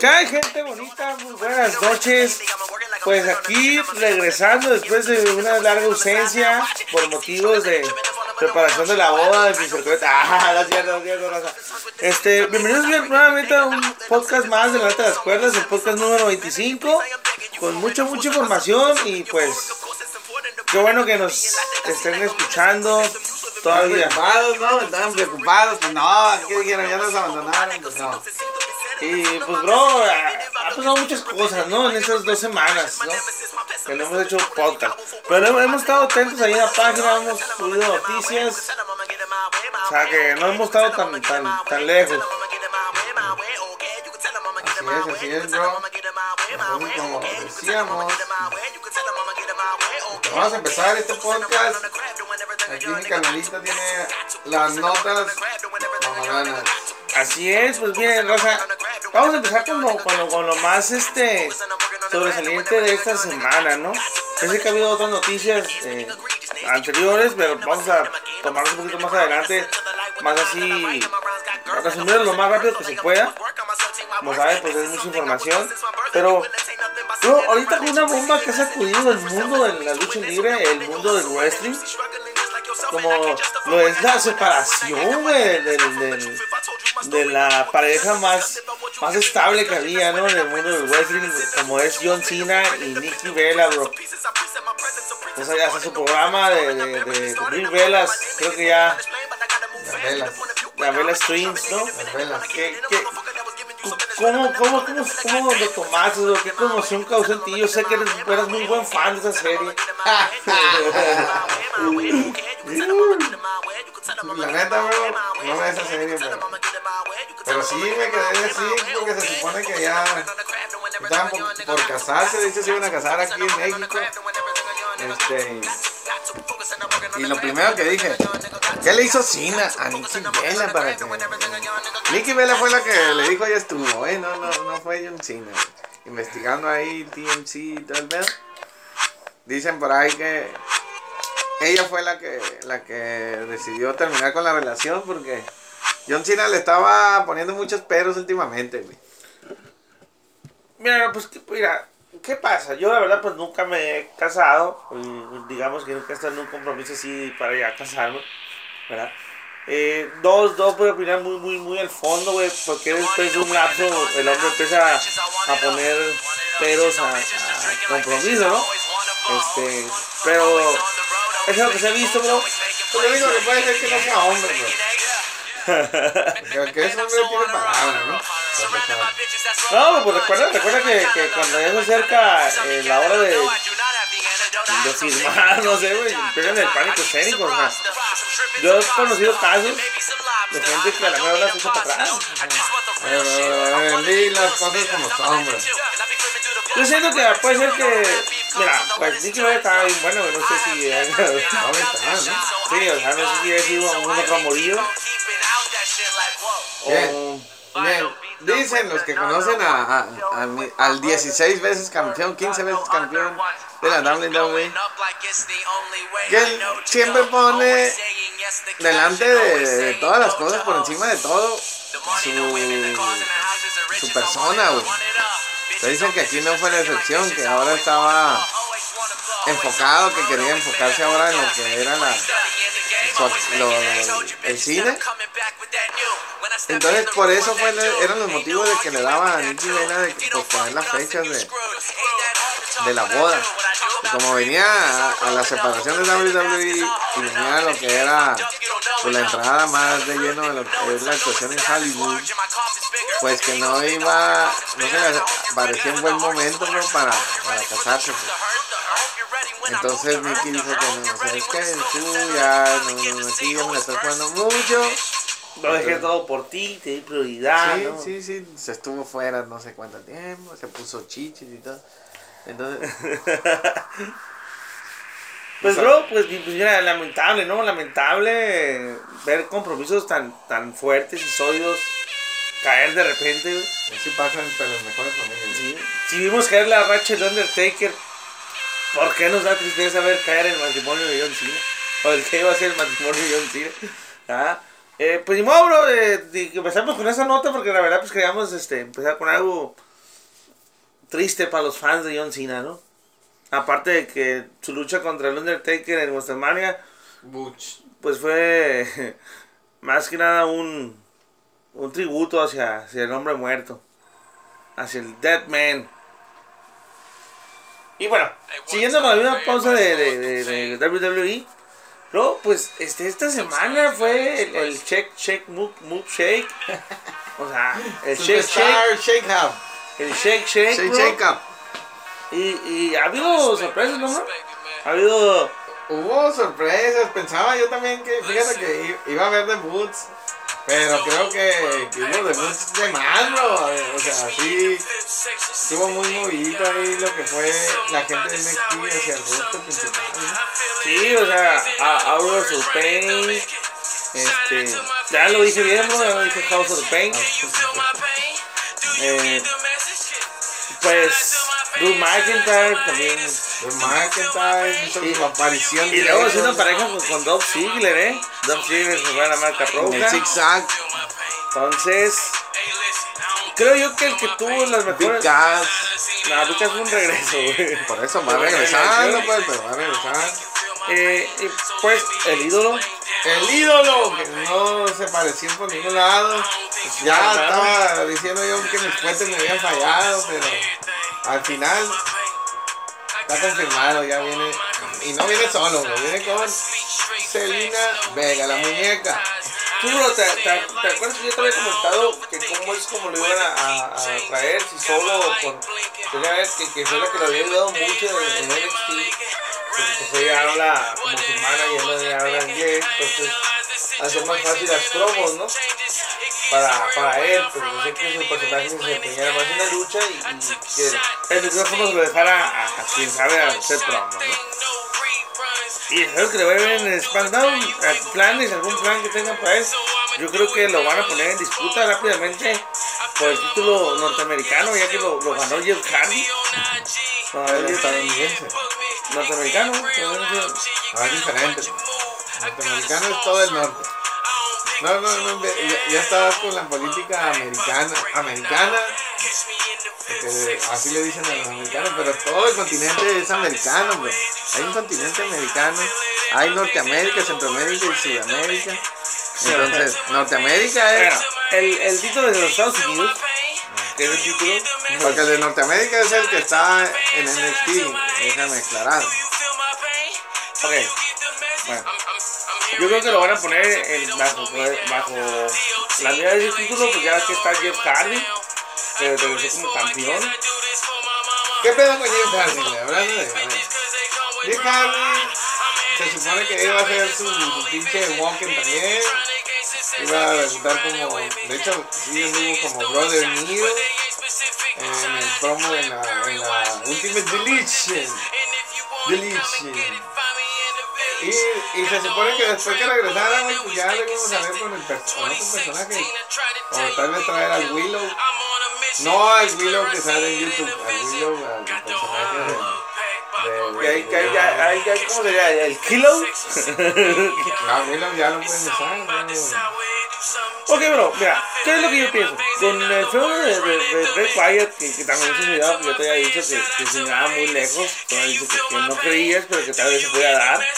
¿Qué hay gente bonita? Muy buenas noches. Pues aquí regresando después de una larga ausencia por motivos de preparación de la boda de mi. Ah. Este, bienvenidos bien- nuevamente a un podcast más de la de las Cuerdas, el podcast número 25, con mucha, mucha información y pues qué bueno que nos estén escuchando todavía. preocupados, ¿no? Estaban preocupados, pues no, ¿qué dijeron? Ya nos abandonaron, pues no. Y pues, bro, ha ha pasado muchas cosas, ¿no? En estas dos semanas, ¿no? Que no hemos hecho podcast. Pero hemos, hemos estado atentos ahí en la página, hemos subido noticias. O sea, que no hemos estado tan, tan, tan lejos. Así es, así es, bro. Entonces, como decíamos, vamos a empezar este podcast. Aquí mi canalista tiene las notas mamaganas. Así es, pues bien, Raza. Vamos a empezar con lo, con lo, con lo más este sobresaliente de esta semana, ¿no? Yo sé que ha habido otras noticias eh, anteriores, pero vamos a tomarnos un poquito más adelante, más así, resumirlo lo más rápido que se pueda. Como saben, pues es mucha información. Pero, bro, ahorita con una bomba que ha sacudido el mundo de la lucha libre, el mundo del wrestling, como lo es la separación, del, del- de la pareja más, más estable que había, ¿no? En el mundo del wrestling, como es John Cena y Nikki Bella, bro. O sea, hasta su programa de, de, de, de Brie Velas, creo que ya, Las velas, la Bella Streams, ¿no? las velas. ¿Qué, qué, cómo, cómo, cómo, cómo lo tomaste, bro? ¿Qué conmoción causó en ti? Yo sé que eres, eres muy buen fan de esa serie. La neta, bro, no veo esa serie, pero, pero sí me quedé así porque se supone que ya estaban por, casarse, de hecho se iban a casar aquí en México. Este, y lo primero que dije, ¿qué le hizo Cena a Nikki Bella para que... Nikki Bella fue la que le dijo ya estuvo, eh, no, no, no fue John Cena. Investigando ahí TMC y todo el pedo. Dicen por ahí que ella fue la que, la que decidió terminar con la relación porque John Cena le estaba poniendo muchos peros últimamente, güey. Mira, pues, ¿qué, mira, ¿qué pasa? Yo la verdad pues nunca me he casado, digamos que nunca he estado en un compromiso así para ya casarme, ¿verdad? Eh, dos, dos a opinar muy, muy, muy al fondo, güey, porque después de un lapso el hombre empieza a poner peros a, a compromiso, ¿no? Este, pero es lo que se ha visto, bro. Yo digo que puede ser que no sea hombre, güey. Que, que ese hombre tiene palabra, ¿no? No, pues recuerda, recuerda que, que cuando ya se acerca eh, la hora de, de firmar, no sé, güey, empiezan el pánico escénico, o sea, yo he conocido casos de gente que a la mejor la echa para atrás. Pero, eh, las cosas como son. Yo siento que puede ser que, mira, pues Bella estaba bien bueno, no sé si, ¿no? sí, o sea, no sé si ha sido un otro amorío. O... Bien, dicen los que conocen a, a- a al 16 veces campeón, 15 veces campeón de la WWE, que él siempre pone delante de, de todas las cosas, por encima de todo, su, su persona, güey. Pero dicen que aquí no fue la excepción, que ahora estaba enfocado, que quería enfocarse ahora en lo que era la, el cine. Entonces, por eso fue, eran los motivos de que le daba a Nicky Vena de posponer las fechas de, de la boda. Y como venía a, la separación de WWE y venía lo que era pues, la entrada más de lleno de lo que es la actuación en Hollywood, pues que no iba, no se le parecía un buen momento ¿no? para, para casarse. pues. Entonces Nicky dijo que no, ¿sabes qué? Tú ya no, no, ya me la estás jugando mucho. Lo dejé todo por ti, te di prioridad, Sí, ¿no? sí, sí, se estuvo fuera no sé cuánto tiempo, se puso chichis y todo. Entonces, Pues, bro, pues, pues, mira, lamentable, ¿no? Lamentable ver compromisos tan, tan fuertes y sólidos caer de repente, así pasan pero las mejores familias. Sí. Si vimos caer la racha del Undertaker, ¿por qué nos da tristeza ver caer el matrimonio de John Cena? O el que iba a ser el matrimonio de John Cena. ¿Ah? Eh, pues ni modo, bro, eh, empezamos con esa nota porque la verdad pues queríamos este, empezar con algo triste para los fans de John Cena, ¿no? Aparte de que su lucha contra el Undertaker en WrestleMania Butch. pues fue más que nada un, un tributo hacia, hacia el hombre muerto, hacia el Dead Man. Y bueno, siguiendo con la misma pausa de, de, de, de WWE, bro, pues este, esta semana fue el, el Shake Shake Move, move Shake. O sea, el Shake Shake, Shake el Shake Shake, Shake. Shake Up. Y, y ha habido sorpresas, ¿no? Ha habido Hubo sorpresas, pensaba yo también que, fíjate que iba a haber debuts, pero creo que, que hubo debuts de más. O sea, sí, estuvo muy movidito ahí lo que fue la gente de NXT hacia el roster principal. ¿no? Sí, o sea, Hour of Pain, este, ya lo dije bien, bro, ya lo dije House of Pain. Eh, pues, Drew McIntyre también. Pues McIntyre hizo su aparición Y luego haciendo pareja con, con Dolph Ziggler, ¿eh? Dolph Ziggler se fue a la marca en el roja. zigzag, Entonces, creo yo que el que tuvo las mejores... Cass. No, Cass fue un regreso, güey. Por eso va regresando, pues, pero va a regresar. Eh, y pues, el ídolo. El ídolo, que no se pareció por ningún lado. Ya estaba diciendo yo que mis puentes me habían fallado, pero al final está confirmado, ya viene. Y no viene solo, güey, viene con Selena Vega, la muñeca. Tú, bro, ¿te, te, te acuerdas que yo te había comentado que cómo es como lo iban a, a, a traer? Si solo con. Vega, que, que fue la que lo había ayudado mucho en, en NXT. Pues ella habla como su manager, ella habla inglés, entonces hace más fácil las promos, ¿no? Para, para él, pues yo sé que su personaje se desempeñara más en la lucha y, y que el micrófono se lo dejara a, a quien sabe hacer promos, ¿no? Y espero que le vaya bien en SmackDown. ¿A ¿Planes? ¿Algún plan que tengan para él? Yo creo que lo van a poner en disputa rápidamente por el título norteamericano, ya que lo, lo ganó Jeff Hardy. No, El él es estadounidense. norteamericano. Ah, es diferente. Norteamericano es todo el norte. No, no, no, ya, ya estabas con la política americana. Americana. porque así le dicen a los americanos, pero todo el continente es americano, bro. Hay un continente americano, hay Norteamérica, Centroamérica y Sudamérica. Entonces, Norteamérica es. El, el título de los Estados Unidos, que es el título, Porque el de Norteamérica es el que está en NXT, déjame aclarar. ok, bueno, yo creo que lo van a poner en, bajo, bajo la medida de título, pues ya que está Jeff Hardy, que regresó como campeón. ¿Qué pedo con Jeff Hardy? güey? Hablando de. a ver. Jeff Hardy se supone que iba a hacer su, su pinche walking también. Iba a resultar como. De hecho, sí anduvo como Brother Nero en el promo de la, en la Ultimate Deletion. Deletion. Y, y se supone que después que regresara, güey, pues ya le íbamos a ver con, el con otro personaje. O tal vez traer al Willow. No al Willow que sale en YouTube, al Willow, al personaje de. Ya- ahí, ya- ¿cómo sería? ¿El kilo? No, Willow ya lo pueden usar, ¿no? ok, bro, mira, ¿qué es lo que yo pienso? Con el feo de, de, de Bray Wyatt, que, que también se cuidado, porque yo te había dicho que, que se miraba muy lejos, tú me habías dicho que, que no creías, pero que tal vez se podía dar.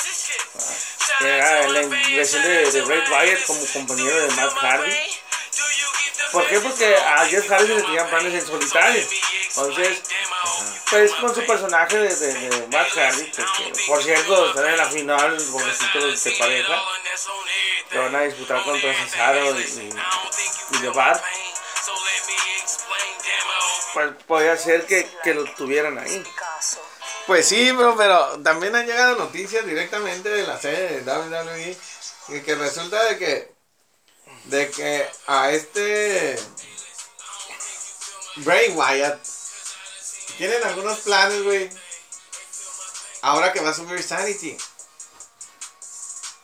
Era la inversión de, de Bray Wyatt como compañero de Matt Hardy. ¿Por qué? Porque a Jeff Hardy se le tenían planes en solitario. Entonces, pues con su personaje de, de, de Matt Hardy, que, que, por cierto, están en la final por los títulos de pareja, que van a disputar contra Cesaro y, y, The Bar. Pues podría ser que, que lo tuvieran ahí. Pues sí, bro, pero también han llegado noticias directamente de la sede de WWE y que resulta de que de que a este Bray Wyatt tienen algunos planes, güey. Ahora que va a subir Sanity.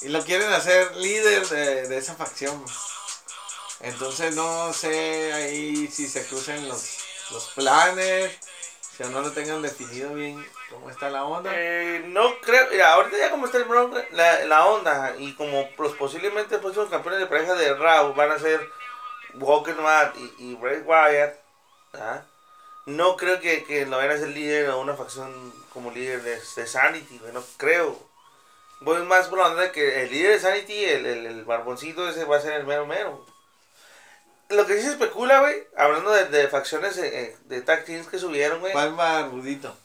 Y lo quieren hacer líder de, de esa facción. Entonces no sé ahí si se crucen los, los planes. Que no lo tengan definido bien cómo está la onda. Eh, no creo, mira, ahorita ya como está el Bronx, la, la onda y como los posiblemente los próximos campeones de pareja de Raw van a ser Walker Matt y, y Bray Wyatt, ¿ah? no creo que, que lo vayan a ser líder o una facción como líder de, de Sanity, no creo. Voy más por la onda de que el líder de Sanity, el, el, el barboncito ese va a ser el mero mero. Lo que sí se especula, güey, hablando de, de facciones eh, eh, de tag teams que subieron, güey. ¿Cuál barbudito?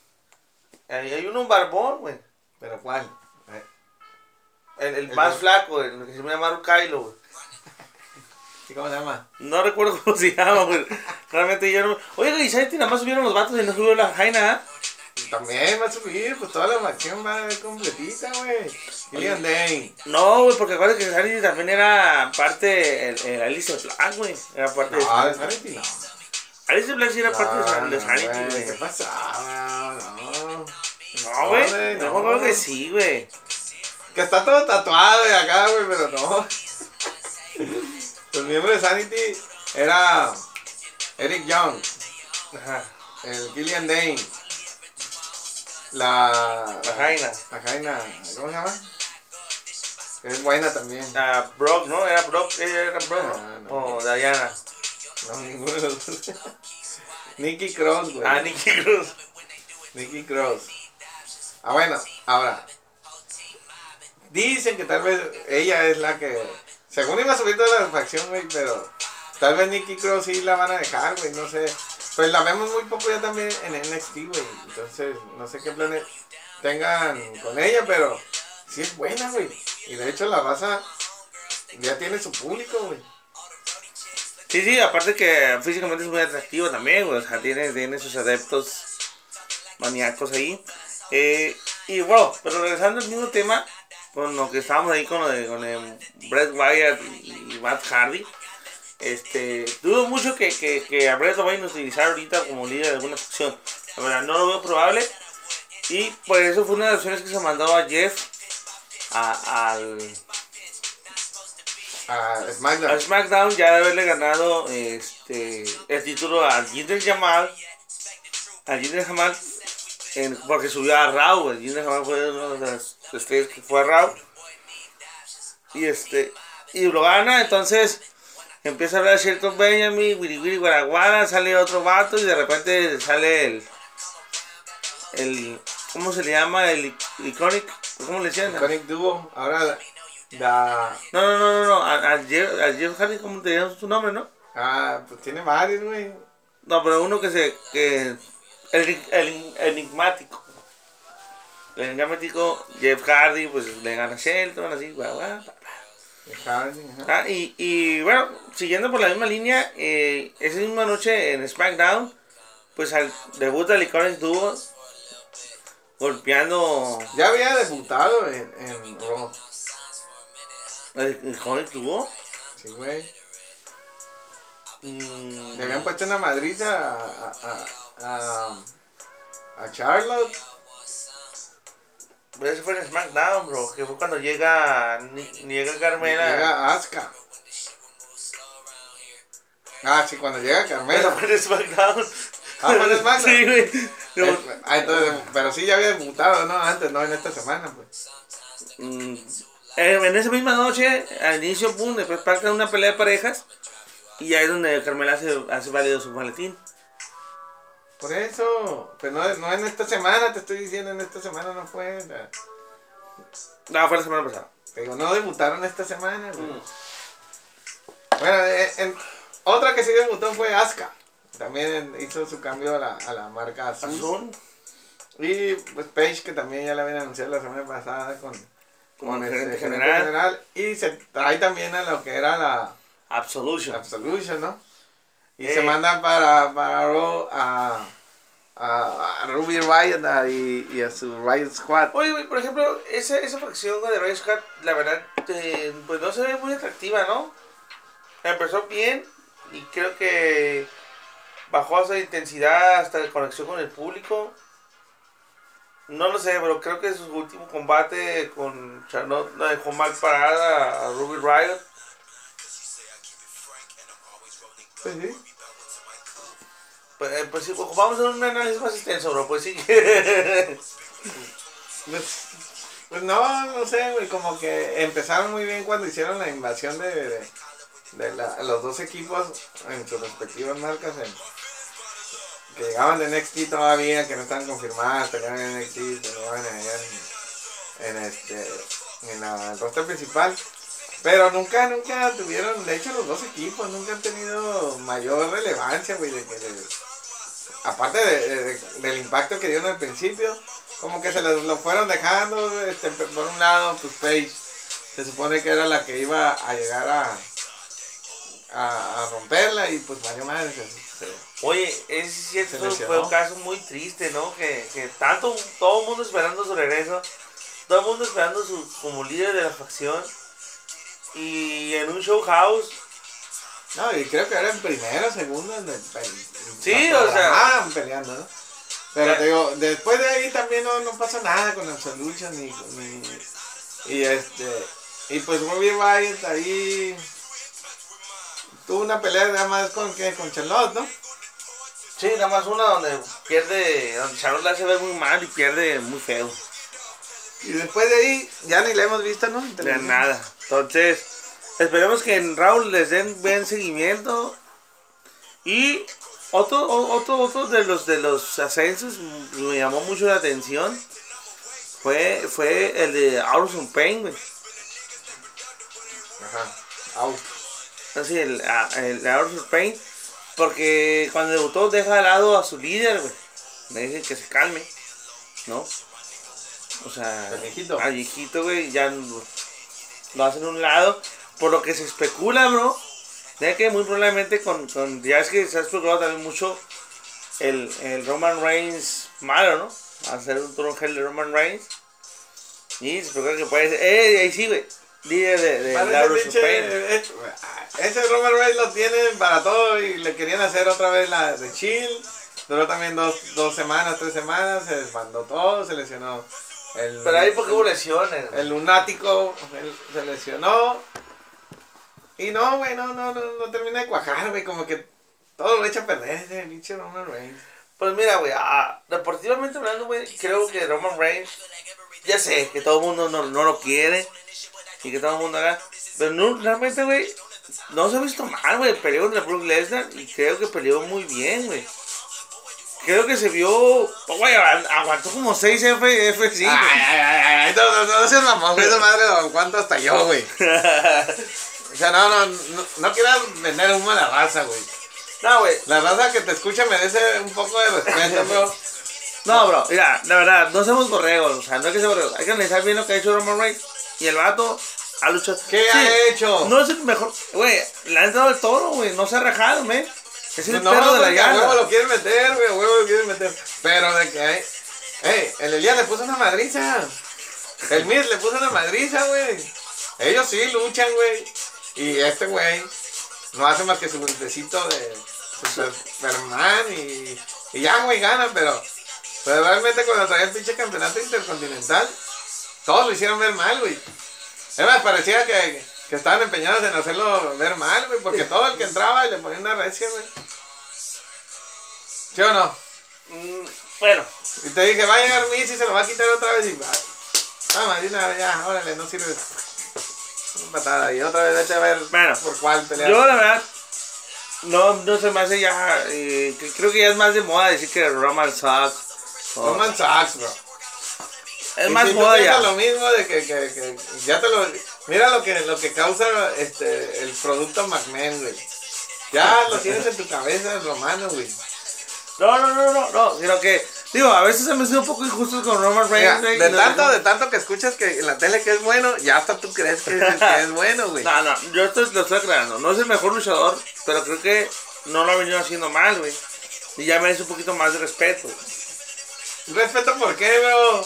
Hay, hay uno un barbón, güey. ¿Pero cuál? Eh, El, el El más bar- flaco, el que se llama Kylo, güey. ¿y ¿Cómo se llama? No recuerdo cómo se llama, güey. Realmente yo no. Oye, güey, Sanity nada más subieron los vatos y no subió la Jaina, ¿ah? También va a subir, pues toda la facción va completita, güey. Killian Dane. No, güey, porque acuérdate que Sanity también era parte. El, el Alice Black, güey. Era parte de. No, de Sanity no. Alice Black sí era parte de, de Sanity, güey. ¿Qué pasaba? No. No, güey. no. creo que sí, güey. Que está todo tatuado de acá, güey, pero no. El miembro de Sanity era Eric Young, Ajá. el Killian Dane, la. La Jaina. La Jaina, ¿cómo se llama? Es buena también. Ah, Brock, ¿no? Era Brock. Ella era Brock, Ah, ¿no? no. O Diana. No, ninguno de los dos. Nicky Cross, güey. Ah, Nikki Cruz. Nicky Cross. Ah, bueno, ahora. Dicen que tal vez ella es la que. Según iba a subir toda la facción, güey, pero. Tal vez Nicky Cross sí la van a dejar, güey, no sé. Pues la vemos muy poco ya también en NXT, güey. Entonces, no sé qué planes tengan con ella, pero sí es buena, güey. Y de hecho, la raza ya tiene su público, güey. Sí, sí, aparte que físicamente es muy atractivo también, güey. O sea, tiene, tiene sus adeptos maníacos ahí. Eh, y bueno, pero regresando al mismo tema, con lo que estábamos ahí con lo de, con el Bret Wyatt y Matt Hardy. Este, dudo mucho que, que, que a Bret lo vayan a utilizar ahorita como líder de alguna facción. La verdad, no lo veo probable. Y por eso fue una de las opciones que se mandó a Jeff a- al, A a SmackDown. Ya de haberle ganado este el título a Jinder Jamal a Jinder Jamal en- porque subió a Raw el Jinder Jamal fue una de las estrellas que fue a Raw y este y lo gana entonces empieza a hablar cierto Benjamin Wiri Wiri Guaraguara sale otro vato y de repente sale el el ¿cómo se le llama? el ic- iconic ¿cómo le decían? Iconic Duo. Ahora la. la- no no no no, no a, a Jeff, a Jeff Hardy ¿cómo te llamas su nombre no? ah, pues tiene varios, güey. No, pero uno que se. que. El, el, enigmático. El enigmático, Jeff Hardy, pues le gana Shelton, así, guau, guau, Ah, y, y bueno, siguiendo por la misma línea, eh, esa misma noche en SmackDown, pues al debut del Iconic Duo, golpeando Ya había debutado en, en Raw. Iconic Duo. Sí, güey. mm, Le habían puesto una madriza a, a, a, a Charlotte. Pero ese fue en SmackDown, bro, que fue cuando llega, llega Carmela. Llega Asuka. Ah, sí, cuando llega Pero Carmela. fue en SmackDown. Ah, fue en SmackDown. Sí, güey. Eh, ah, entonces, pero sí ya había debutado, ¿no? Antes, no en esta semana, pues. Mm, eh, en esa misma noche, al inicio, pum, después parte de una pelea de parejas. Y ahí es donde Carmela hace, hace válido su maletín. Por eso, pero no, no en esta semana, te estoy diciendo, en esta semana no fue. la- No, fue la semana pasada. Te digo, no debutaron esta semana, güey. Mm. Bueno, eh, en- otra que sí debutó fue Asuka. También hizo su cambio a la, a la marca azul. Azul. Y pues Paige, que también ya la habían anunciado la semana pasada con, Como el gerente general. general. Y se trae también a lo que era la Absolution. Absolution, ¿no? Y Eh. se manda para, para Raw a, a, a Ruby Riot a- y, y a su Riot Squad. Oye, güey, por ejemplo, esa, esa facción de Riot Squad, la verdad, eh, pues no se ve muy atractiva, ¿no? Empezó bien y creo que bajó esa intensidad hasta la conexión con el público. No lo sé, pero creo que su último combate con Charlotte la dejó mal parada a Ruby Riot. Pues sí. Pues, eh, pues sí, a hacer un análisis más extenso, bro. Pues sí. Pues, pues no, no sé, güey, como que empezaron muy bien cuando hicieron la invasión de, de, la- los dos equipos en sus respectivas marcas. que llegaban de NXT todavía, que no estaban confirmadas, peleaban en NXT, peleaban allá en, este, en la el principal. Pero nunca, nunca tuvieron, de hecho los dos equipos nunca han tenido mayor relevancia, güey, de que de- aparte de- de- de- del impacto que dieron al principio, como que se lo, lo fueron dejando, este, por un lado, pues Paige, se supone que era la que iba a llegar a, a, a romperla y pues valió madre, se- se- Oye, es cierto, fue un caso muy triste, ¿no? Que, que tanto, todo el mundo esperando su regreso, todo el mundo esperando su, como líder de la facción. Y en un show house, No, y creo que era en primero, segundo, en el, en- Sí, o sea. peleando, ¿no? Pero te digo, después de ahí también no, no pasó nada con Absolution ni, ni y este y pues Ruby Riot ahí tuvo una pelea nada más con que con Charlotte, ¿no? sí, nada más una donde pierde, donde Charlotte la hace ver muy mal y pierde muy feo. Y después de ahí ya ni la hemos visto, ¿no? De nada. Entonces, esperemos que en Raúl les den buen seguimiento. Y otro, otro, otro de los de los ascensos me llamó mucho la atención. Fue, fue el de Auron Payne, güey. Ajá. Au. Así, el, a- el de Auron Payne. Porque cuando debutó deja de lado a su líder, güey. Me dice que se calme, ¿no? O sea, Al viejito. al viejito, güey, ya lo, lo hacen a un lado. Por lo que se especula, bro. De que muy probablemente con, con ya es que se ha especulado también mucho el, el Roman Reigns malo, ¿no? Hacer un Tron Hell de Roman Reigns. Y se especula que puede ser, eh, ahí sí, güey. Líder de, de pinche- Payne. es- ese Roman Reigns lo tienen para todo y le querían hacer otra vez la de Chill. Duró también dos, dos semanas, tres semanas, se desbandó todo, se lesionó. El, Pero ahí porque hubo lesiones. el lunático él se lesionó. Y no, güey, no, no, no, no termina de cuajar, güey, como que todo lo echa a perder ese pinche Roman Reigns. Pues mira, güey, ah, deportivamente hablando, güey, creo que Roman Reigns, ya sé que todo el mundo no, no lo quiere y que todo el mundo haga, pero no, realmente, güey, no se ha visto mal, güey, peleó contra Brook Lesnar y creo que peleó muy bien, güey. Creo que se vio, güey, aguantó como 6 F, F5. Ay, ay, ay, ay, no, no, no, no seas mamón, güey, esa madre lo aguanto hasta yo, güey. O sea, no, no, no, no quieras vender humo a la raza, güey. no, güey, La raza que te escucha merece un poco de respeto, bro. no, bro, mira, la verdad, no somos borregos, o sea, no hay que ser borregos, hay que analizar bien lo que ha hecho Roman Reigns y el vato ha luchado. ¿Qué Sí, ha hecho? No es el mejor. Güey, le han dado el toro, güey. No se ha rajado, men. Es el no, perro de la huevo lo quieren meter, güey, huevo lo quieren meter. Pero de que hay. Ey, el Elías le puso una madriza. El Miz le puso una madriza, güey. Ellos sí luchan, güey. Y este güey no hace más que su golpecito de Superman y, y ya, güey, gana, pero, pero realmente cuando traía el pinche campeonato intercontinental, todos lo hicieron ver mal, güey. Es más, parecía que, que estaban empeñados en hacerlo ver mal, güey, porque todo el que entraba y le ponía una recia, güey. ¿Sí o no? Mm, bueno, Y te dije, va a llegar Miz y se lo va a quitar otra vez y va. Vamos, de una vez, ya, órale, no sirve. Una patada y otra vez vete a ver Bueno, por cuál pelear. yo la verdad. No, no se me hace ya. eh, creo que ya es más de moda decir que Roman sucks. o- Roman Sachs, bro. es Y más si moda ya. lo mismo de que, que, que ya te lo... Mira lo que, lo que causa este, el producto McMahon, güey. Ya lo tienes en tu cabeza, romano, güey. No, no, no, no, no. Sino que, digo, a veces se me hace un poco injusto con Roman Reigns. güey, de no- tanto, de tanto que escuchas que en la tele que es bueno, ya hasta tú crees que, que es bueno, güey. No, no, yo esto lo estoy aclarando. No es el mejor luchador, pero creo que no lo ha venido haciendo mal, güey. Y ya merece un poquito más de respeto. Respeto por qué, bro.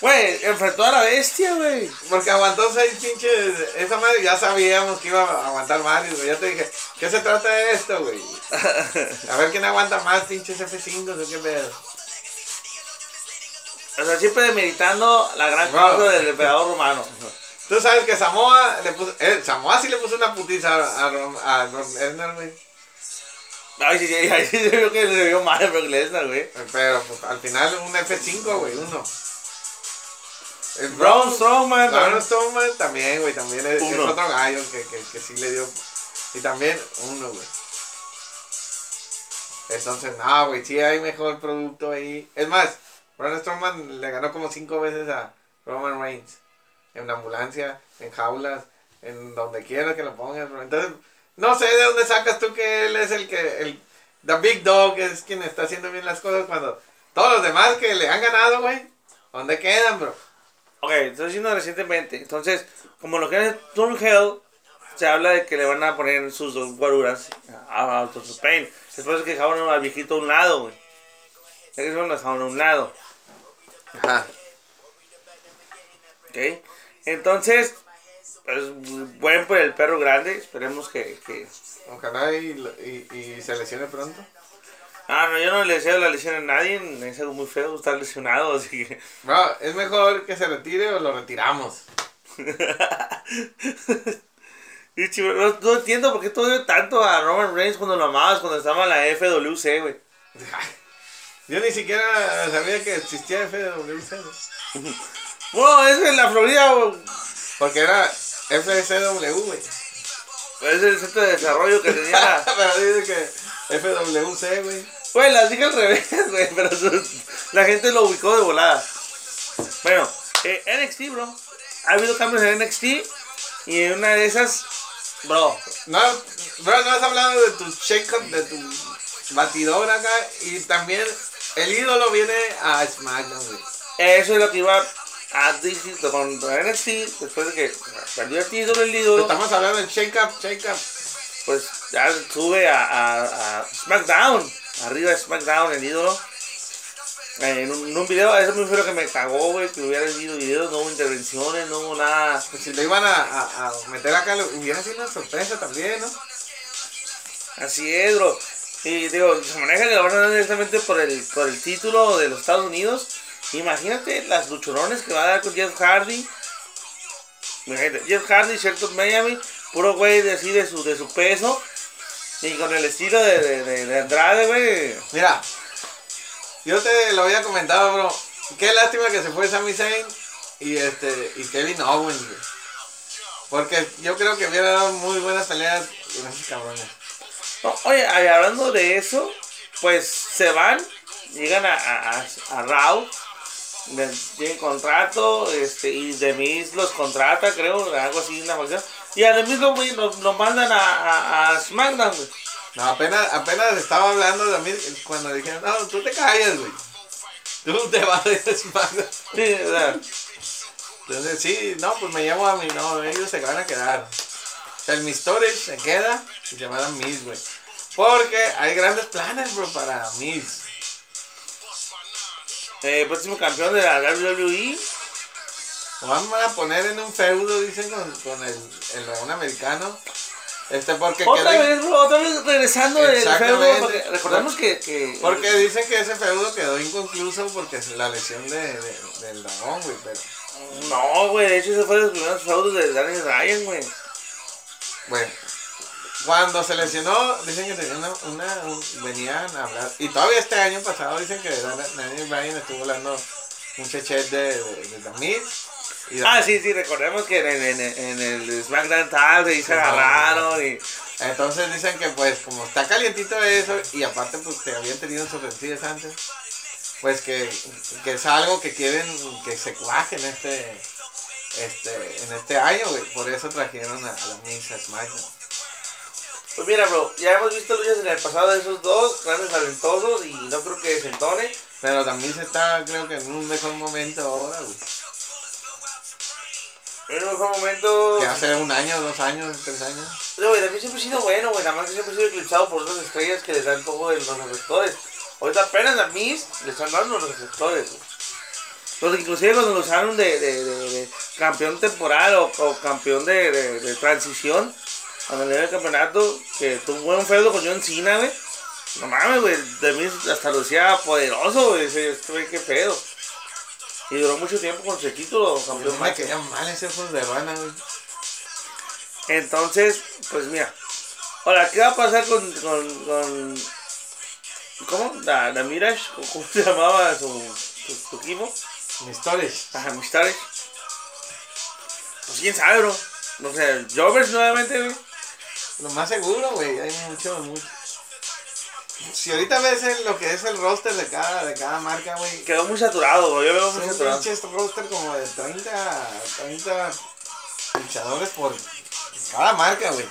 Güey, enfrentó a la bestia, güey. Porque aguantó seis pinches. Esa madre ya sabíamos que iba a aguantar varios, güey. Ya te dije, ¿qué se trata de esto, güey? A ver quién aguanta más pinches F5 o qué pedo. O sea, siempre demeritando la gran causa del emperador romano. Tú sabes que Samoa le puso. Eh, Samoa sí le puso una putiza a, a, a Lesnar, güey. Ay, sí, sí, ay, sí, yo creo que le vio mal a Brock Lesnar, güey. Pero pues, al final un F5, güey, uno. El Braun Strowman, Braun también. Strowman también, güey, también es, es otro gallo que, que, que sí le dio. Y también uno, güey. Entonces, no, güey, sí hay mejor producto ahí. Es más, Braun Strowman le ganó como cinco veces a Roman Reigns. En una ambulancia, en jaulas, en donde quiera que lo pongas. bro. Entonces, no sé de dónde sacas tú que él es el que, el, the big dog es quien está haciendo bien las cosas cuando todos los demás que le han ganado, güey, ¿dónde quedan, bro? Ok, estoy diciendo recientemente. Entonces, como lo que es Turn Hell, se habla de que le van a poner sus dos guaruras a Autos Pain. Después que dejaron al viejito a un lado, güey. Ya que se lo dejaron a un lado. Ajá. ¿Ok? Entonces, pues, buen por el perro grande. Esperemos que, que... Ojalá y, y, y se lesione pronto. Ah, no, yo no le deseo la lesión a nadie. Es algo muy feo estar lesionado, así que... Bro, es mejor que se retire o lo retiramos. Y, chivo, no, no entiendo por qué tú odias tanto a Roman Reigns cuando lo amabas, cuando estaba en la FWC, güey. Yo ni siquiera sabía que existía FWC. Bueno, es en la Florida, güey. Porque era FCW, güey. Es el centro de desarrollo que tenía la... Pero dice que FWC, güey. Güey, las dije al revés, güey, pero su- la gente lo ubicó de volada. Bueno, eh, NXT, bro. Ha habido cambios en NXT y en una de esas, bro, No, bro, no has hablado de tu shake-up, de tu batidor acá. Y también el ídolo viene a SmackDown, güey. eso es lo que iba a decir con NXT después de que perdió el título el ídolo. Estamos hablando del shake-up, shake-up. pues ya sube a, a, a SmackDown, arriba de SmackDown el ídolo. En un, en un video, eso fue lo que me cagó, güey, que hubiera habido videos, no hubo intervenciones, no hubo nada. Pues si lo iban a, a, a meter acá, lo- hubiera sido una sorpresa también, ¿no? Así es, bro. Y digo, se maneja que lo van a dar directamente por el, por el título de los Estados Unidos. Imagínate las luchorones que va a dar con Jeff Hardy. Imagínate, Jeff Hardy, Shelton Miami, puro güey de así de su, de su peso. Y con el estilo de, de, de, de Andrade, güey. Mira, yo te lo había comentado, bro. Qué lástima que se fue Sami Zayn y este y Kevin Owens, güey. Porque yo creo que hubiera dado muy buenas peleas con esos cabrones. No, oye, hablando de eso, pues se van, llegan a, a, a, Raw, tienen contrato, este, y Demis los contrata, creo, algo así, una cuestión. Y a Demis lo, lo, lo mandan a, a, a SmackDown, güey. No, apenas, apenas estaba hablando de mí cuando dijeron, no, tú te callas, güey. Tú te vas de SmackDown. Sí, o sea, Entonces, sí, no, pues me llamo a mí, no, ellos se van a quedar. O sea, el Mistores se queda y se van a Miz, güey. Porque hay grandes planes, bro, para Miz. Eh, próximo campeón de la. WWE. Lo van a poner en un feudo, dicen, con, con el, el dragón americano. Este, porque Otra quedó- vez, otra vez regresando del feudo. Recordemos que, que Porque dicen que ese feudo quedó inconcluso porque es la lesión de, de- del dragón, güey, pero... No, güey, de hecho ese fue de los primeros feudos de Daniel Ryan, güey. Bueno, cuando se lesionó, dicen que tenía una, una- un- venían a hablar, y todavía este año pasado dicen que Dan- Daniel Bryan estuvo hablando un chechet de, de, de y Ah, sí, sí, recordemos que en, en, en el SmackDown tarde y se agarraron y... Entonces dicen que pues como está calientito eso, y aparte pues que habían tenido sus rencillas antes, pues que, que es algo que quieren que se cuaje en este, este, en este año, güey, por eso trajeron a, a la Miz a SmackDown. Pues mira, bro, ya hemos visto luchas en el pasado de esos dos, grandes talentosos, y no creo que desentone. Pero también se está, creo que en un mejor momento ahora, güey. En un mejor momento... Que hace un año, dos años, tres años. No, güey, también siempre ha sido bueno, güey, nada más que siempre ha sido eclipsado por otras estrellas que les dan todo en los reflectores. Ahorita apenas a Miss le están dando los reflectores, güey. Los inclusive cuando lo usaron de, de, de- de campeón temporal o, o campeón de, de, de transición le dio el campeonato, que tuvo un buen feudo con John Cena, güey. No mames, güey, de mí hasta lo decía poderoso, güey, ese güey, qué pedo. Y duró mucho tiempo con su título, Yo campeón me macho. quería mal ese juego de rana, güey. Entonces, pues mira, Ahora, ¿qué va a pasar con. con, con ¿Cómo? La, la Mirage, ¿cómo se llamaba su, su, su equipo? Mis Ajá, Mistare. Pues quién sabe, bro. No sé, Jovers nuevamente, güey. Lo más seguro, güey. Hay mucho, mucho. Si ahorita ves el- lo que es el roster de cada, de cada marca, güey. Quedó muy saturado, güey. Yo veo muy saturado. pinches roster como de 30, 30 luchadores por cada marca, güey.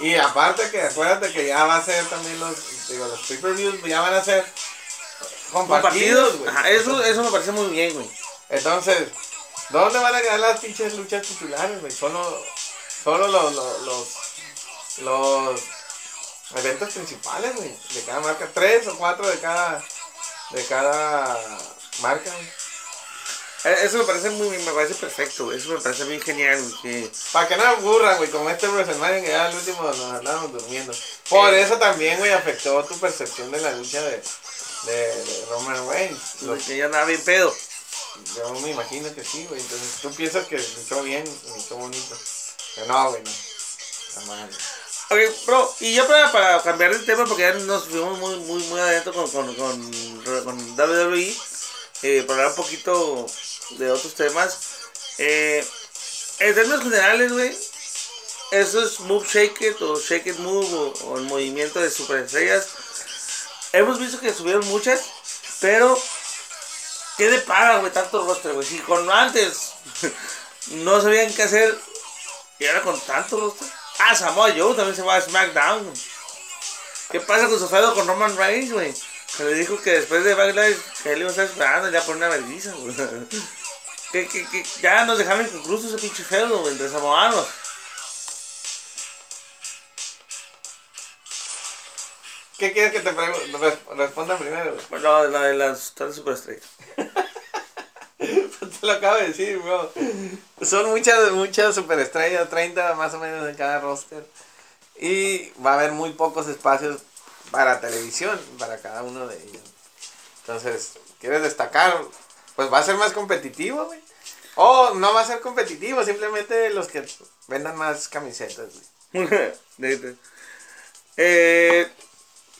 Y aparte que acuérdate que ya va a ser también los, digo, los pay-per-views ya van a ser compartidos, güey. Eso, eso me parece muy bien, güey. Entonces, ¿dónde van a quedar las pinches luchas titulares, güey? Solo, solo los, los, los, los eventos principales, güey, de cada marca. Tres o cuatro de cada, de cada marca, güey. Eh, Eso me parece muy me parece perfecto, güey. Eso me parece bien genial, güey. Para que no aburran, güey, como este WrestleMania que ya al último nos andábamos durmiendo. Por eso también, güey, afectó tu percepción de la lucha de, de, de Roman Reigns. Los- que ya andaba bien pedo. yo me imagino que sí, güey. Entonces tú piensas que luchó bien, luchó bonito. Pero no, güey, no. Está mal. güey. Ok, bro, y ya para, para cambiar de tema, porque ya nos fuimos muy, muy, muy adentro con, con, con, con WWE, eh, para hablar un poquito de otros temas. Eh, en términos generales, güey, eso es Move Shake It o Shake It Move o, el movimiento de superestrellas. Hemos visto que subieron muchas, pero ¿qué le paga, güey, tanto roster, güey? Si con antes no sabían qué hacer y ahora con tanto roster. Ah, Samoa Joe también se va a SmackDown. ¿Qué pasa con su feudo con Roman Reigns, güey? Que le dijo que después de Backlash que él iba a estar esperando ya por una vergüenza, güey. Que, que, que ya nos dejaron inconcluso ese pinche feudo, güey, entre samoanos. ¿Qué quieres que te responda primero? Bueno, la de las superestrellas. Lo acabo de decir, bro. Son muchas, muchas superestrellas, 30 más o menos en cada roster. Y va a haber muy pocos espacios para televisión, para cada uno de ellos. Entonces, ¿quieres destacar? Pues va a ser más competitivo, güey. O no va a ser competitivo, simplemente los que vendan más camisetas, de- eh,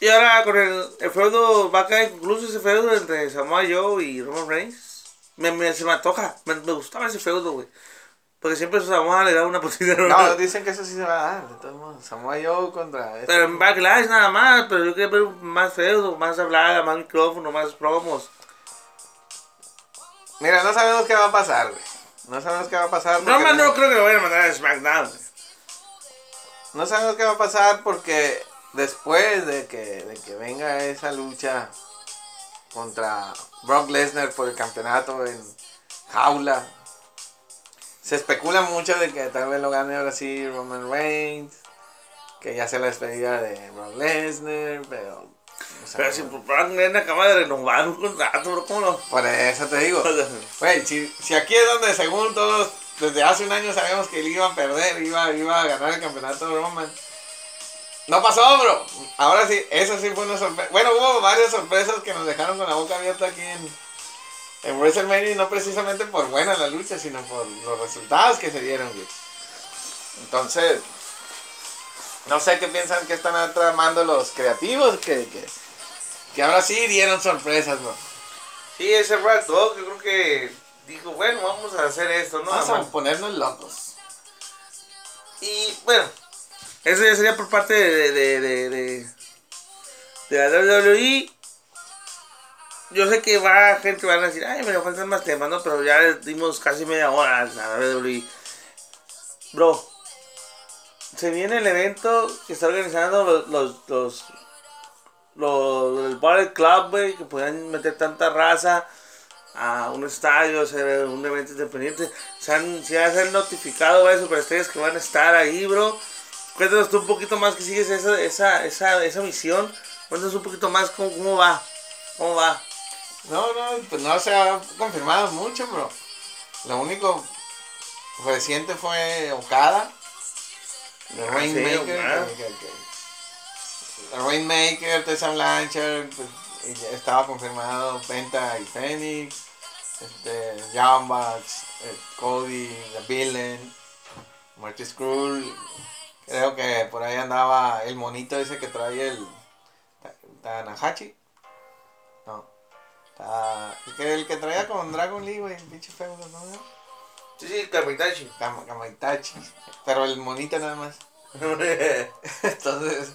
y ahora con el, el feudo, va a caer incluso ese feudo entre Samoa Joe y Roman Reigns. Me, me- se me antoja, me, me gustaba ese feudo, güey. Porque siempre Samoa le da una posición. No, dicen que eso sí se va a dar, de todos modos. Samoa Joe contra... este- Pero en Backlash nada más, pero yo quiero ver más feudo, más hablada, más micrófono, más promos. Mira, no sabemos qué va a pasar, güey. No sabemos qué va a pasar. porque Roman no creo que lo vayan a mandar a SmackDown. güey. No sabemos qué va a pasar porque después de que, de que venga esa lucha contra Brock Lesnar por el campeonato en jaula, se especula mucho de que tal vez lo gane ahora sí Roman Reigns, que ya sea la despedida de Brock Lesnar, pero... o sea, Pero si Brock Lesnar acaba de renovar un contrato, bro, ¿cómo no? por eso te digo. Güey, si, si aquí es donde según todos, desde hace un año sabemos que él iba a perder, iba, iba a ganar el campeonato Roman. No pasó, bro. Ahora sí, eso sí fue una sorpresa. Bueno, hubo varias sorpresas que nos dejaron con la boca abierta aquí en, en WrestleMania y no precisamente por buena la lucha, sino por los resultados que se dieron, güey. Entonces, no sé qué piensan que están tramando los creativos, que, que, que ahora sí dieron sorpresas, bro. Sí, ese Rat Dog, yo creo que dijo, bueno, vamos a hacer esto, ¿no? Vamos a ponernos locos. Y bueno, eso ya sería por parte de, de, de, de, de la WWE. Yo sé que va gente que van a decir, ay, me faltan más temas, ¿no? Pero ya dimos casi media hora a la WWE. Bro, se viene el evento que está organizando los, los, los, los el Ballet Club, güey, que puedan meter tanta raza a un estadio, hacer un evento independiente. Se han, se han notificado varias superestrellas que van a estar ahí, bro. Cuéntanos tú un poquito más que sigues esa, esa, esa, esa misión. Cuéntanos un poquito más cómo, cómo va. ¿Cómo va? No, no, pues no se ha confirmado mucho, bro. Lo único reciente fue Okada. The Ah, Rainmaker. sí, The Rainmaker, Tessa Blanchard. Pues, estaba confirmado Penta y Phoenix. Este, Bucks, eh, Cody, The Villain, Marty Skrull. Creo que por ahí andaba el monito ese que trae el Tanahashi. No. Ta- el que, el que traía con Dragon Lee, güey, el pinche feo, ¿no? Sí, sí, Kamitachi. Kama- Kamaitachi. Pero el monito nada más. Entonces,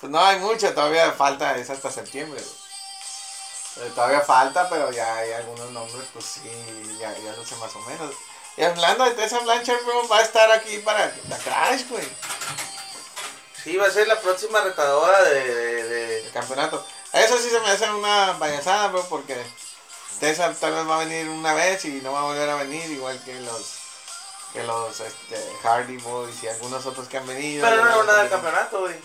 pues no hay mucho, todavía falta, es hasta septiembre. güey. Eh, Todavía falta, pero ya hay algunos nombres, pues sí, ya, ya lo sé más o menos. Y hablando de Tessa Blanchard, bro, va a estar aquí para la Crash, güey, Sí, va a ser la próxima retadora de, de, de- campeonato. Eso sí se me hace una payasada, bro, porque Tessa tal vez va a venir una vez y no va a volver a venir, igual que los que los este, Hardy Boys y algunos otros que han venido. Pero no es nada del campeonato, güey.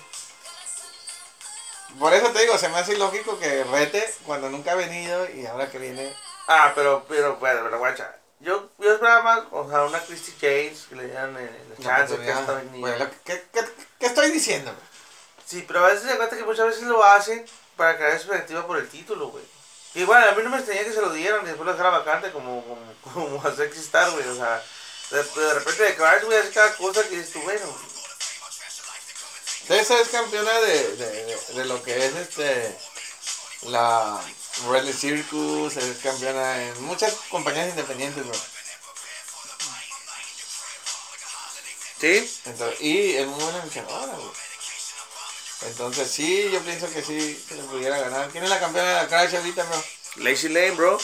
Por eso te digo, se me hace ilógico que rete cuando nunca ha venido y ahora que viene. Ah, pero, pero, pero, pero, guacha. Yo, yo esperaba más, o sea, una Christy James, que le dieran el, el la chance que esta venida. Bueno, ¿qué, qué, qué estoy diciendo? Sí, pero a veces se cuenta que muchas veces lo hacen para crear expectativa por el título, güey. Y bueno, a mí no me extraña que se lo dieran y después lo dejaran vacante como, como, como a Sexy Star, güey. O sea, de, de repente de Crash, güey, hace cada cosa que dices tú, bueno. Tessa es campeona de, de, de, de lo que es este la Red Circus, es campeona en muchas compañías independientes, bro. ¿Sí? Entonces, y es muy buena luchadora, güey. Entonces sí, yo pienso que sí se le pudiera ganar. ¿Quién es la campeona de la Crash ahorita, bro? Lazy Lane, bro.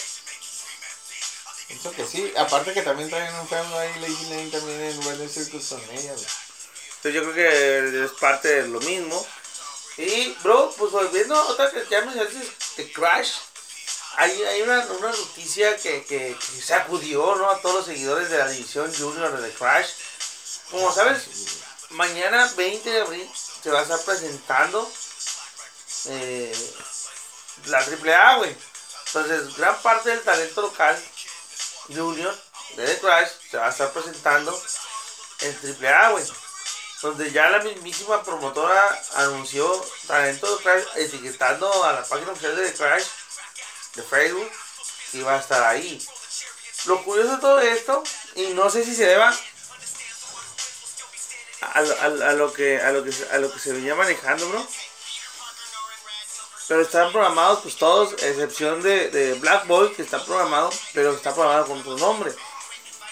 Pienso que sí. Aparte que también traen un feudo ahí, Lazy Lane también en Red Circus con ella, güey. Entonces yo creo que es parte de lo mismo. Y, bro, pues volviendo otra que ya mencionaste de Crash. Hay, hay una, una noticia que, que, que sacudió ¿no? a todos los seguidores de la división junior de Crash. Como sabes, mañana 20 de abril se va a estar presentando eh, la AAA, güey. Entonces, gran parte del talento local junior de The Crash se va a estar presentando en AAA, güey. Donde ya la mismísima promotora anunció talento de Crash etiquetando a la página oficial de Crash de Facebook y va a estar ahí. Lo curioso de todo esto, y no sé si se deba a, a a lo que a lo que a lo que se venía manejando, bro. Pero están programados pues todos, excepción de, de Black Boy, que está programado, pero está programado con otro nombre.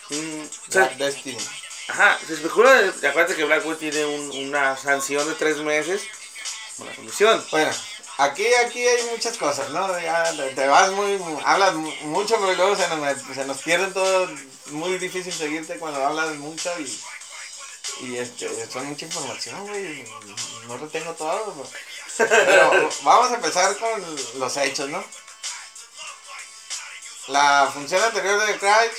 Mm, Black Destiny. Ajá, se especula, acuérdate que Blackwood tiene un- una sanción de tres meses con la comisión. Bueno, aquí, aquí hay muchas cosas, ¿no? Ya te, vas muy, hablas mu- mucho, pero luego se nos, se nos pierde todo, muy difícil seguirte cuando hablas mucho y, y este, son mucha información, güey, no retengo todo, pero vamos a empezar con los hechos, ¿no? La función anterior de Crash,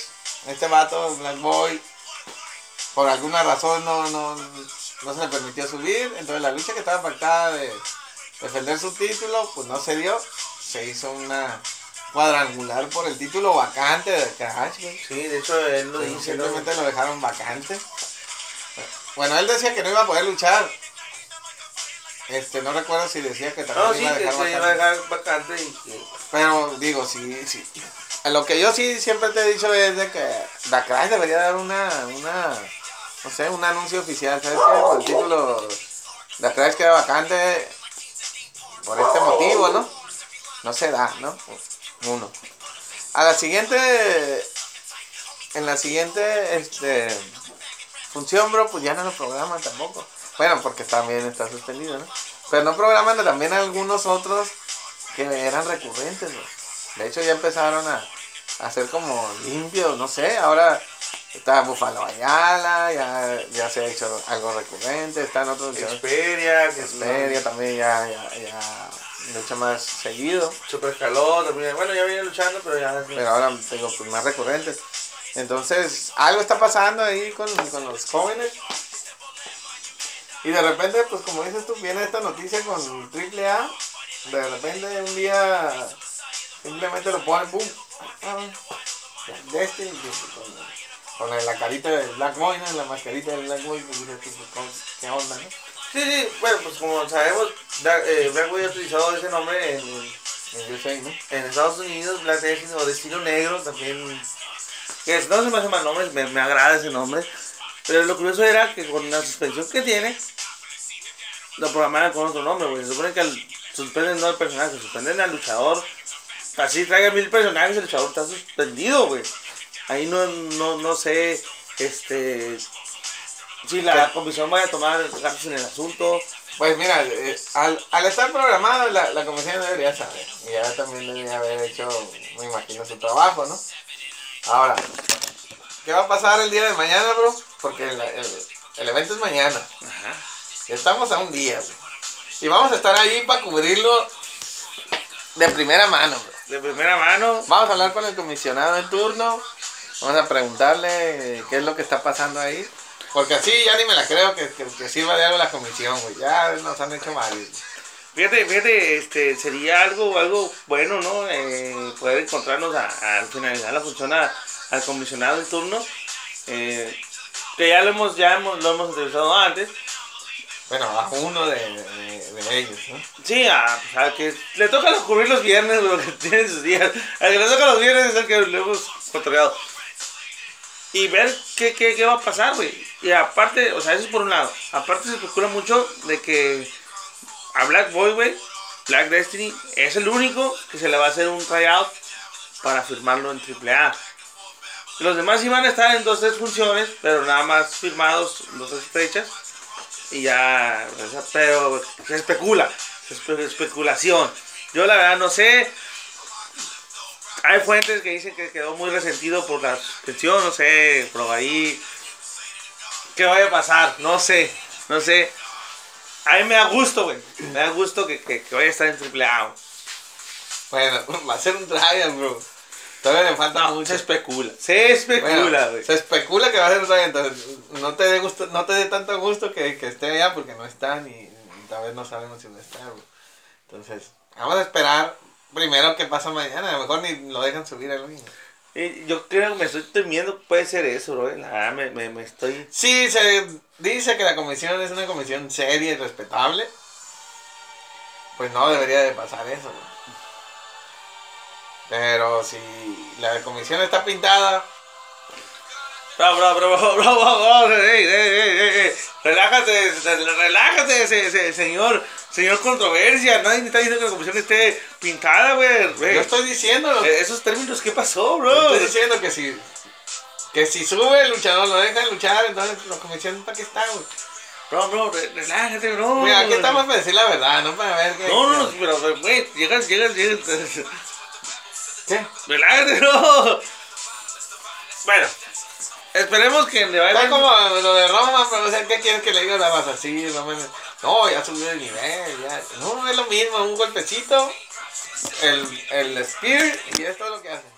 este vato, Black Boy, por alguna razón no, no, no se le permitió subir, entonces la lucha que estaba pactada de defender su título, pues no se dio. Se hizo una cuadrangular por el título vacante de Crash, güey. Sí, de hecho él lo dice, ¿no? Simplemente lo dejaron vacante. Bueno, él decía que no iba a poder luchar. Este, no recuerdo si decía que también No, sí, iba a que dejar se iba a dejar vacante y que... Pero digo, sí, sí. Lo que yo sí siempre te he dicho es de que la Crash debería dar una, una, no sé, un anuncio oficial, ¿sabes qué? Por el título, la Crash queda vacante por este motivo, ¿no? No se da, ¿no? Uno. A la siguiente, en la siguiente, este, función, bro, pues ya no lo programan tampoco. Bueno, porque también está suspendido, ¿no? Pero no programan también algunos otros que eran recurrentes, bro. De hecho, ya empezaron a, hacer como limpios, no sé. Ahora está Búfalo Ayala, ya, ya se ha hecho algo recurrente. Están otros. Xperia, que es Xperia también ya, ya, ya lucha más seguido. Super escaló, también. Bueno, ya viene luchando, pero ya... Pero ahora tengo pues, más recurrentes. Entonces, algo está pasando ahí con, con los jóvenes. Y de repente, pues como dices tú, viene esta noticia con AAA. De repente un día simplemente lo ponen, boom. Ah, Destiny, con, la carita de Black Boy, ¿no? La mascarita de Black Boy, pues pues, ¿cómo- ¿qué onda, no? Sí, sí, bueno, pues como sabemos, Black, eh, ha utilizado ese nombre en, En USA, ¿no? en Estados Unidos, Black Destiny o Destino Negro también. Que no se me hace mal nombre, me, me agrada ese nombre. Pero lo curioso era que con la suspensión que tiene, lo programaron con otro nombre, güey. Se supone que al, suspenden no al personaje, suspenden al luchador. Así traiga mil personajes, el luchador está suspendido, güey. Ahí no, no, no sé, este... Si la comisión vaya a tomar cartas en el asunto. Pues mira, eh, al, al estar programado, la, la comisión debería saber. Y ya también debería haber hecho, me imagino, su trabajo, ¿no? Ahora, ¿qué va a pasar el día de mañana, bro? Porque el, el- el evento es mañana. Ajá. Estamos a un día, bro. Y vamos a estar ahí para cubrirlo de primera mano, bro. De primera mano. Vamos a hablar con el comisionado en turno. Vamos a preguntarle qué es lo que está pasando ahí. Porque así ya ni me la creo que, que, que sirva de algo la comisión, güey. Ya nos han hecho mal. Fíjate, fíjate, este, sería algo, algo bueno, ¿no? Eh, poder encontrarnos a- al finalizar la función a- al comisionado en turno. eh, que ya lo hemos, ya hemos, lo hemos entrevistado antes. Bueno, a uno de, de- de ellos, ¿no? Sí, a, pues, al que le toca cubrir los viernes, lo que tiene sus días. Al que le toca los viernes es el que lo hemos controlado. Y ver qué, qué, qué va a pasar, güey. Y aparte, o sea, eso es por un lado. Aparte se especula mucho de que a Black Boy, güey, Black Destiny, es el único que se le va a hacer un tryout para firmarlo en AAA. Los demás iban a estar en dos, tres funciones, pero nada más firmados dos, tres fechas. Y ya, pero se especula, es espe- especulación. Yo la verdad no sé. Hay fuentes que dicen que quedó muy resentido por la suspensión, no sé, pero ahí. ¿Qué vaya a pasar? No sé, no sé. A mí me da gusto, güey. Me da gusto que, que, que vaya a estar en AAA. güey. Bueno, va a ser un trial, bro. Todavía le falta No, mucho. se especula. Se especula, Bueno, güey. se especula que va a ser un trial, entonces no te dé gusto, no te dé tanto gusto que, que esté allá porque no está ni, ni tal vez no sabemos si va a estar, bro. Entonces, vamos a esperar primero qué pasa mañana, a lo mejor ni lo dejan subir al mismo. Y yo creo que me estoy temiendo que puede ser eso, bro. La verdad me, me, me estoy. Sí, se dice que la comisión es una comisión seria y respetable. Pues no debería de pasar eso. güey. Pero si la comisión está pintada, Bro, bro, bro, bro, bro, ey, ey, ey. Relájate, relájate, se- se- señor, señor controversia. Nadie me está diciendo que la comisión esté pintada, güey. yo estoy diciendo, Eh, Esos términos, ¿qué pasó, yo bro? estoy diciendo que si que si sube el luchador lo dejan luchar, entonces la comisión para qué está, güey. Bro, bro, re- relájate, bro. Mira, aquí estamos para decir la verdad, no para ver qué. No, no, no, pero, pero, güey, llegas, llegas, llegas. ¿Qué? Relájate, bro. Bueno, esperemos que le vaya Está como lo de Roma, pero o sea, ¿qué quieres que le diga nada más así? Roma? No, ya subió de nivel, ya. No, es lo mismo, un golpecito, el, el spear y es todo lo que hace.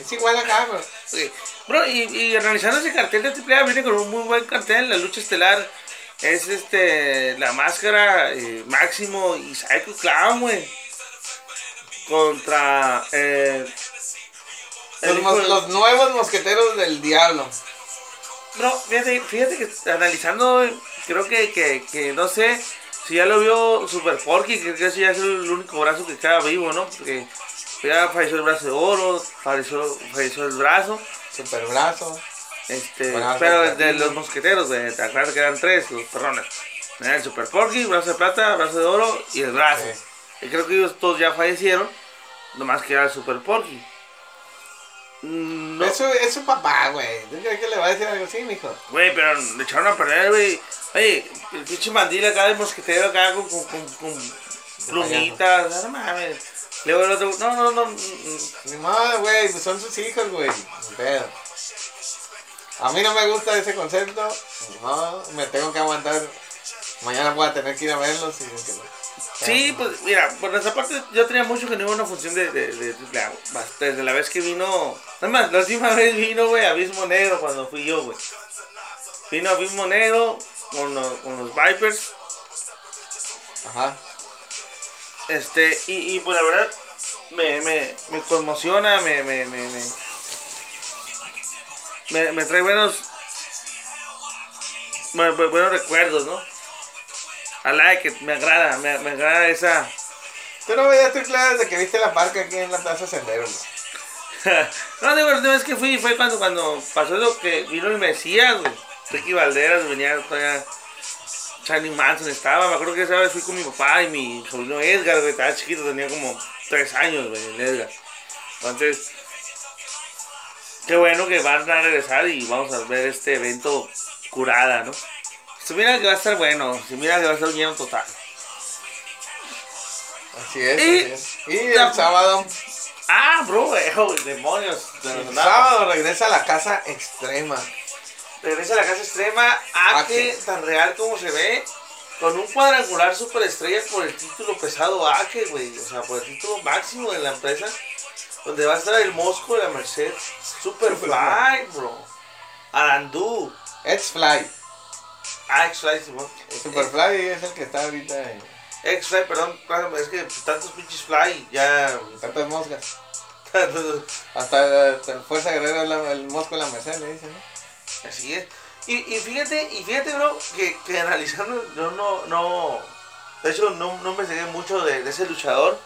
Es igual acá, bro. Sí. Bro, y, y analizando ese cartel de AAA, viene con un muy buen cartel. La lucha estelar es este la máscara eh, Máximo y Psycho Clown, güey. Contra eh, el Los, mos- de- los nuevos mosqueteros del diablo. Bro, fíjate, fíjate que analizando, creo que, que, que no sé si ya lo vio Super Porky, que creo que ese ya es el único brazo que queda vivo, ¿no? Porque ya falleció el brazo de oro, falleció, falleció el brazo. Super brazo. Este, Brazo pero de de los mosqueteros, te acuerdas que eran tres, los perrones. Era el Super Porky, brazo de plata, brazo de oro y el brazo. Sí. Y creo que ellos todos ya fallecieron, nomás que era el Super Porky. No, Es, su, es su papá, güey. ¿Tú crees que le va a decir algo así, mijo? güey, pero le echaron a perder, güey. Oye, el pinche mandil acá del mosquetero acá con, con, con, con plumitas, no mames. Luego el otro, no, no, no. Ni modo, güey, pues son sus hijos, güey. Ni pedo. A mí no me gusta ese concepto. Modo, me tengo que aguantar. Mañana voy a tener que ir a verlos. Y que no. Sí, pues mira, por nuestra parte yo tenía mucho que no iba a una función de, de, de, de- desde la vez que vino, nada más, la última vez vino, güey, Abismo Negro cuando fui yo, güey. Vino Abismo Negro con los, con los Vipers, Ajá. este, y, y pues la verdad me, me, me conmociona, me, me, me, me, me, me trae buenos, bu- bu- buenos recuerdos, ¿no? I like it, me agrada, me, me agrada esa... Tú no veías tu clase desde que viste la parca aquí en la Plaza Sendero, no, digo, última vez que fui fue cuando, cuando pasó lo que vino el Mesías, güey. Ricky Valderas venía todavía. Charlie Manson estaba. Me acuerdo que esa vez fui con mi papá y mi sobrino Edgar, güey. Estaba chiquito, tenía como tres años, güey, el Edgar. Entonces, qué bueno que van a regresar y vamos a ver este evento curada, ¿no? Se mira que va a estar bueno, se mira que va a estar un lleno total. Así es. Y- así es. Y la- el sábado. Ah, bro, oh, demonios. de El sábado regresa a la casa extrema. Regresa a la casa extrema, Ake, Ake. tan real como se ve, con un cuadrangular superestrella por el título pesado Ake, güey. O sea, por el título máximo de la empresa, donde va a estar el Mosco de la Merced. Superfly, bro. Arandú. X-Fly. Ah, X-Fly, Simón. Superfly es el que está ahorita en X-Fly, perdón, claro, es que tantos pinches fly, ya. tantas moscas. Hasta, hasta el Fuerza Guerrera, la- el mosco de la Merced, le dicen, ¿no? Así es. Y, y fíjate, y fíjate, bro, que, que analizando, yo no, no, de hecho no, no me seguí mucho de, de ese luchador,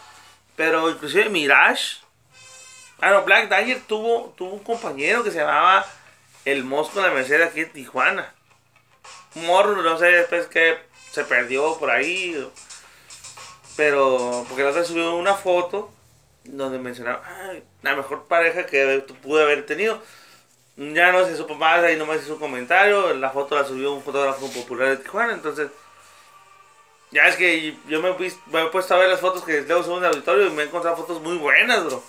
pero inclusive Mirage, ah no, Black Dagger tuvo, tuvo un compañero que se llamaba el Mosco de la Merced aquí en Tijuana. Morro, no sé después que se perdió por ahí, pero porque la otra subió una foto donde mencionaba, "Ay, la mejor pareja que pude haber tenido. Ya no se supo más, ahí nomás hizo un comentario, la foto la subió un fotógrafo popular de Tijuana, entonces... Ya es que yo me, me he puesto a ver las fotos que luego suben de auditorio y me he encontrado fotos muy buenas, bro.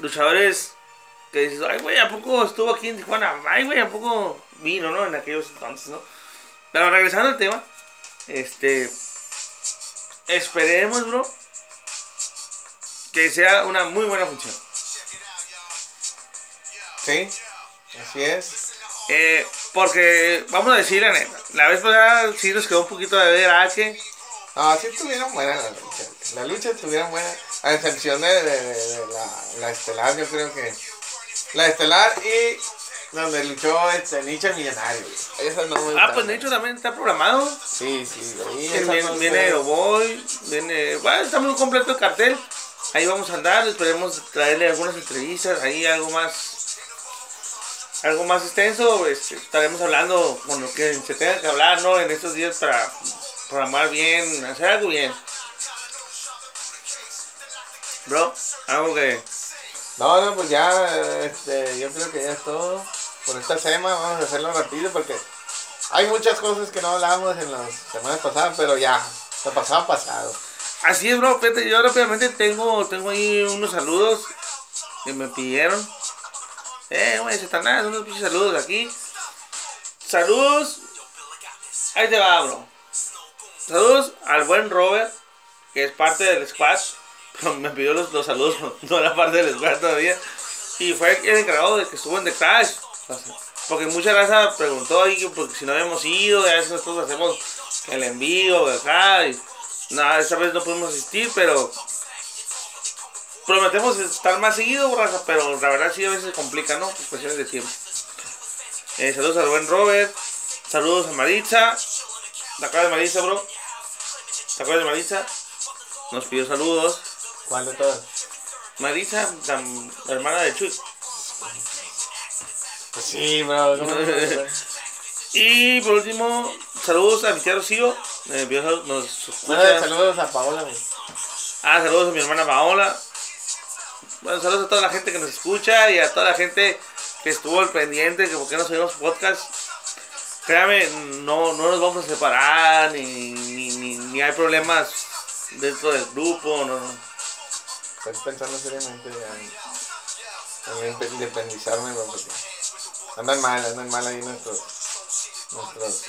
Luchadores que dices, ay, güey, ¿a poco estuvo aquí en Tijuana? Ay, güey, ¿a poco vino, no? En aquellos entonces, ¿no? Pero regresando al tema, este... Esperemos, bro, que sea una muy buena función. Sí, así es. Eh, porque, vamos a decir la neta, la vez pasada sí nos quedó un poquito de ver a que No, sí estuvieron buenas la lucha. La lucha estuvieron buena, a excepción de, de- de- de la, la estelar, yo creo que. La estelar y donde luchó este Nicho el Millonario. Esa no me Ah, pues de hecho también está programado. Sí, sí, esa viene, no viene está- Oboy, viene. Bueno, está muy completo el cartel. Ahí vamos a andar, esperemos traerle algunas entrevistas, ahí algo más. Algo más extenso, este, estaremos hablando con lo que se tenga que hablar, ¿no? En estos días para programar bien, hacer algo bien. Bro, algo que. No, no, pues ya, este, yo creo que ya es todo. Por esta semana vamos a hacerlo rápido porque hay muchas cosas que no hablamos en las semanas pasadas, pero ya, lo pasado pasado. Así es, bro. Fíjate, yo rápidamente tengo, tengo ahí unos saludos que me pidieron. Eh, güey, Satanás, unos saludos aquí. Saludos. Ahí te va, bro. Saludos al buen Robert, que es parte del squad. Me pidió los, los saludos, no era parte del squad todavía. Y fue el encargado de que estuvo en The. Porque mucha raza preguntó ahí que porque si no habíamos ido, ya nosotros hacemos el envío de acá. Y, nada, esta vez no pudimos asistir, pero prometemos estar más seguido, raza, pero la verdad sí a veces se complica, ¿no? Por cuestiones de tiempo. Eh, saludos al buen Robert, saludos a Maritza. ¿Te acuerdas de Maritza, bro? ¿Te acuerdas de Maritza? Nos pidió saludos. ¿Cuál de todas? Maritza, la hermana de Chuy. Pues sí, bro. Y por último, saludos a mi tía Rocío. Eh, nos escucha. Bueno, saludos a Paola. güey. Ah, saludos a mi hermana Paola. Bueno, saludos a toda la gente que nos escucha y a toda la gente que estuvo al pendiente, que por qué no subimos podcast. Créame, no, no nos vamos a separar, ni, ni, ni, ni hay problemas dentro del grupo, no, no. Estoy pensando seriamente en, en inde- independizarme, bro, porque andan mal, andan mal ahí nuestros, nuestros,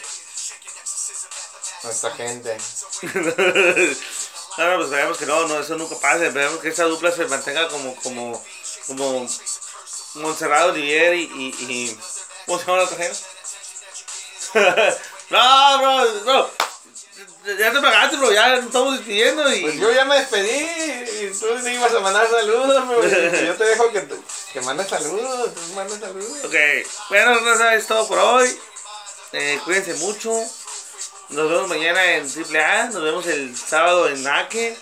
nuestra gente. No, no, pues sabemos que no, no, eso nunca pasa. Esperemos que esa dupla se mantenga como, como, como Montserrat Olivier y, y, y ¿cómo se llama la otra gente? no, bro, bro. Ya te pagaste, bro, ya nos estamos despidiendo y... Pues yo ya me despedí y tú me ibas a mandar saludos, bro. Yo te dejo que, te- que mandes saludos, tú mandas saludos. Ok, bueno, raza, es todo por hoy. Eh, cuídense mucho. Nos vemos mañana en AAA. Nos vemos el sábado en Ake.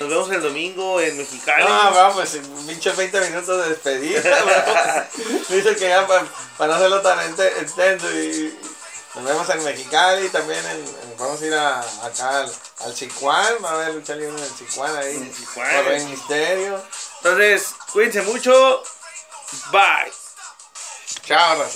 Nos vemos el domingo en Mexicali. No, vamos, pues pinche 20 minutos de despedida. Dice que ya para, para no hacerlo tan extenso y nos vemos en Mexicali, también en, en- vamos a ir a, acá al, al Chicuán, va a haber lucha libre en el Chicuán ahí. En Chicuán. Por Rey Misterio. Entonces, cuídense mucho. Bye. Ciao.